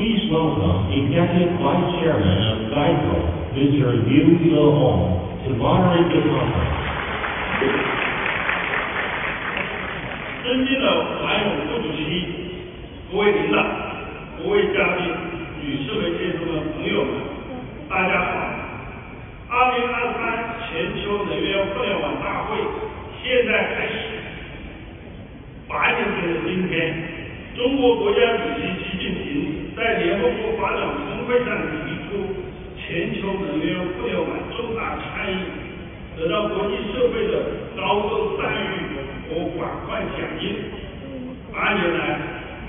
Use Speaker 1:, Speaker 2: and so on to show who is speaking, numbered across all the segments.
Speaker 1: Please welcome Executive Vice Chairman of GEICO, Mr. Liu Zehong, to moderate the conference.
Speaker 2: 尊敬的韩永副主席、各位领导、各位嘉宾、女士们、先生们、朋友们，大家好！二零二三全球能源互联网大会现在开始。八年前的今天，中国国家主席中国发展峰会上提出全球能源互联网重大倡议，得到国际社会的高度赞誉和广泛响应。八年来，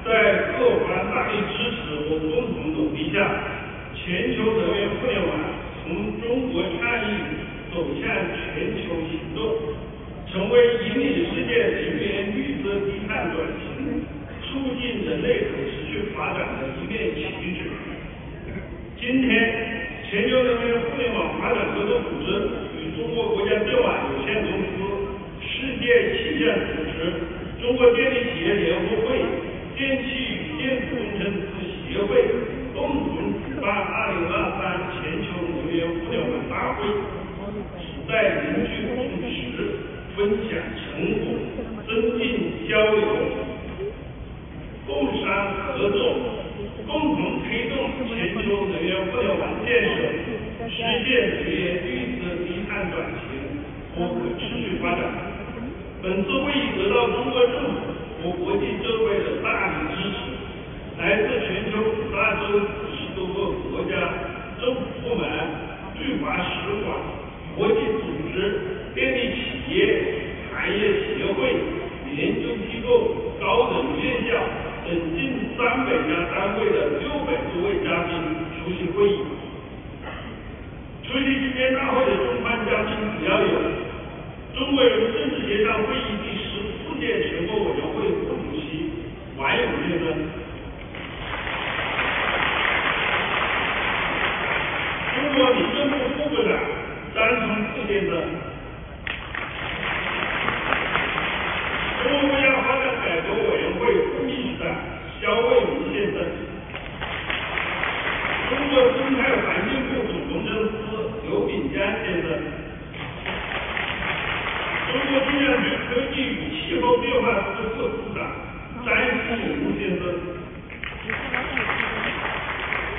Speaker 2: 在各方大力支持和共同努力下，全球能源互联网从中国倡议走向全球行动。成为引领世界能源绿色低碳转型、促进人类可持续发展的一面旗帜。今天，全球能源互联网发展合作组织与中国国家电网有限公司、世界气象组织、中国电力企业联合会、电气与电子工程师协会共同举办2023全球能源互联网大会，旨在凝聚共识。分享成果，增进交流，共商合作，共同推动全球能源互联网建设，实现能源绿色低碳转型和可持续发展。本次会议得到中国政府和国际社会的大力支持，来自全球五大洲五十多个国家、政府部门、驻华使馆、国际组织。电力企业、行业协会、研究机构、高等院校等近三百家单位的六百多位嘉宾出席会议。今天大会的中方嘉宾主要有中国人民政治协商会议第十四届全国委员会副主席王勇先生，中国民政部副部长张春富先生。中国国家发展改革委员会副秘书长肖卫民先生，中国生态环境部总工程师刘炳江先生，中国中央局科技与气候变化司副司长张世林先生，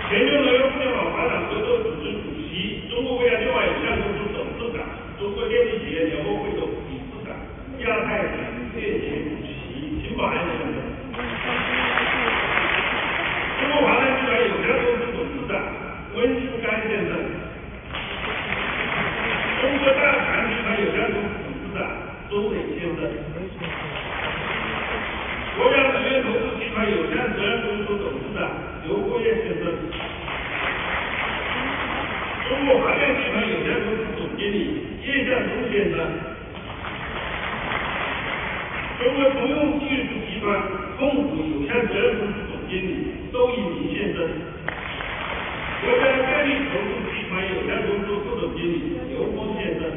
Speaker 2: 全球能源互联网发展合作组织主席、中国国家电网有限公司董事国电力企业联合会的理事长亚太。电前主席金保安先生，中国华南集团有限公司董事长温书刚先生，中国大唐集团有限公司董事长周磊先生，国家能源投资集团有限责任公司董事长刘国业先生，中国华电集团有限公司总经理叶向东先生。中国通用技术集团控股有限责任公司总经理周一鸣先生，国家电力投资集团有限公司副总经理刘峰先生，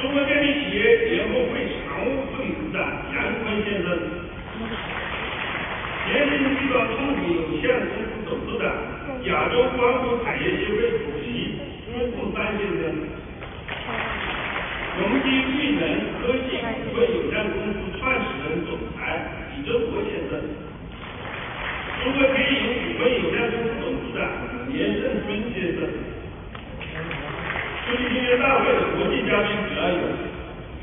Speaker 2: 中国电力企业联合会常务副理事长杨坤先生，联鑫集团控股有限公司董事长、亚洲光伏产业协会主席朱凤山先生。新绿能科技股份有限公司创始人、总裁李正国先生，中国电影股份有限公司董事长严正军先生。出席今天大会的国际嘉宾主要有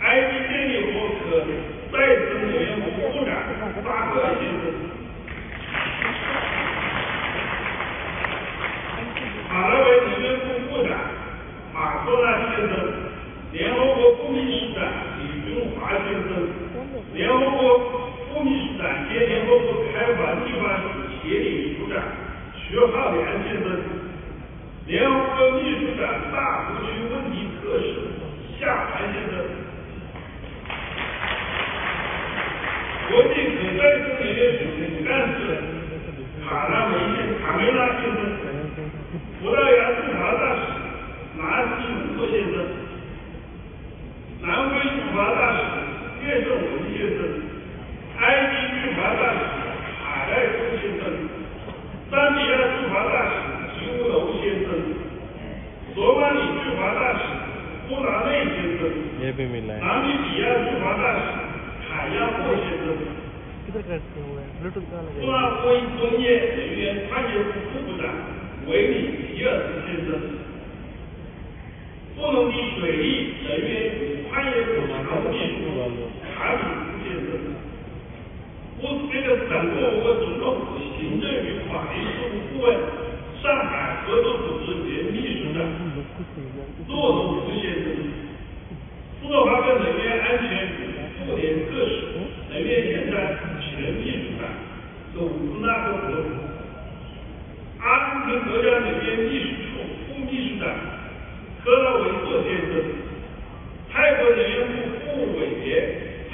Speaker 2: 埃及电力和可再生能源部部长巴克先生，马拉维能源部部长马托纳先生。联合国副秘书长李军华先生，联合国副秘联合国开发计划署协理处长徐浩良先生，联合国秘书长大湖区问题特使夏涵先生，国际可再生能源署总干事卡拉梅卡梅拉先生，葡萄牙驻华大使拿西姆特先生。南非驻华大使叶胜文先生，埃及驻华大使卡赖夫先生，南米比亚驻华大使海亚莫先生
Speaker 3: 乌
Speaker 2: 拉圭工业能源探究部副部长维米皮尔斯先生布隆迪水利能源与矿业总裁卡里夫先生乌兹别克斯坦共和国总统府行政与法律事务顾问上海合作组织前秘书长洛佐夫先生斯洛伐克能源安全与妇联特使、能源研究前秘书长鲁兹纳克博主，阿根廷国家能源秘书处副秘书长科拉维索先生，泰国能源部副委员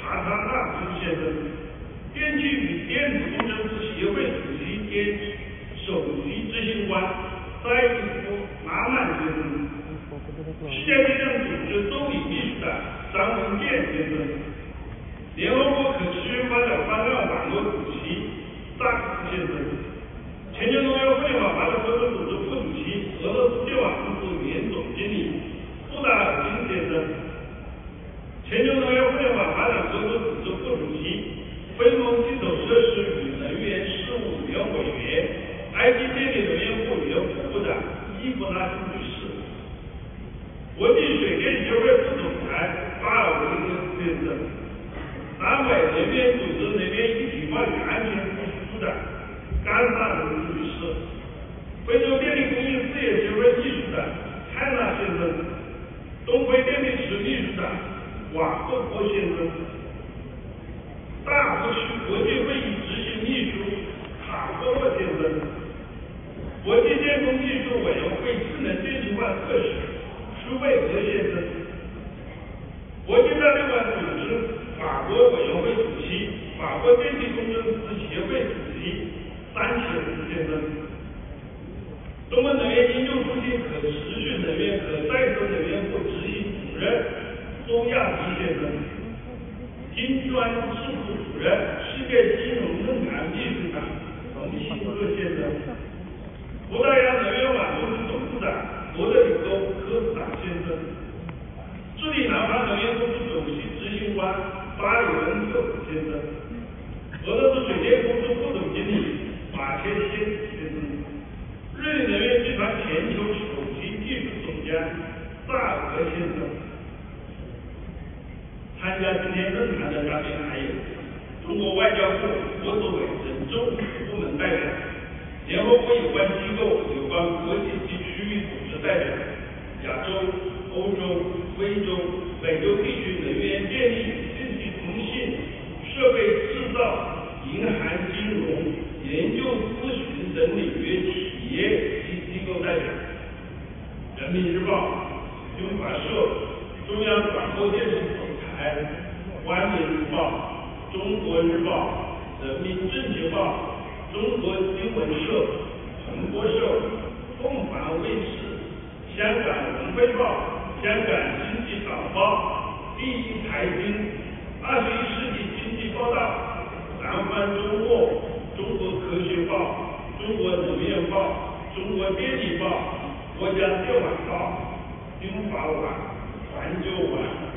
Speaker 2: 查查纳夫先生，电气与电子工程师协会主席兼首席执行官塞伊夫马曼先生。世界卫生组织总理秘书长张文健先生，联合国可持续发展方案网络主席扎克先生，全球农业互联网发展合作组织副主席、俄罗斯电网公司原总经理布达尔金先生，全球农业互联网发展合作组织副主席、非盟基础设施与能源事务委员委员、埃及电力能源部原副部长伊布拉辛女士。国际水电协会副先生，南美能源组织能源一体化与安全部副处长甘萨罗斯女士，非洲电力工业事业协会秘书长汉娜先生，东非电力局秘书长瓦赫波先生，大湖区国际会议执行秘书卡波洛先生，国际电工技术委员会智能电气化特使。舒贝格先生，国际战略管组织法国委员会主席、法国电气工程师协会主席三铁夫先生，中国能源应用中心可持续能源可再生能源部执行主任周亚迪先生，金砖智库主任、世界金融论坛秘书长冯新科先生，葡萄牙能源网公司总部长。罗德里戈·科斯塔先生，智利南方能源公司首席执行官巴里文特普先生，俄罗斯水电公司副总经理马切先先生，日立能源集团全球首席技术总监萨尔格先生。今天论坛的嘉宾还有中国外交部国资委等政府部门代表。联合国有关机构、有关国际及区域组织代表、亚洲、欧洲、非洲、美洲地区能源、电力、信息通信、设备制造、银行金融、研究咨询等领域企业及机构代表。人民日报、新华社、中央广播电视总台、环球日报、中国日报、人民政治报、中国新闻社、彭博社、凤凰卫视、香港文汇报、香港经济导报、第一财经、二十一世纪经济报道、南方周末、中国科学报、中国农业报、中国电力报、国家电网报、新华网、环球网。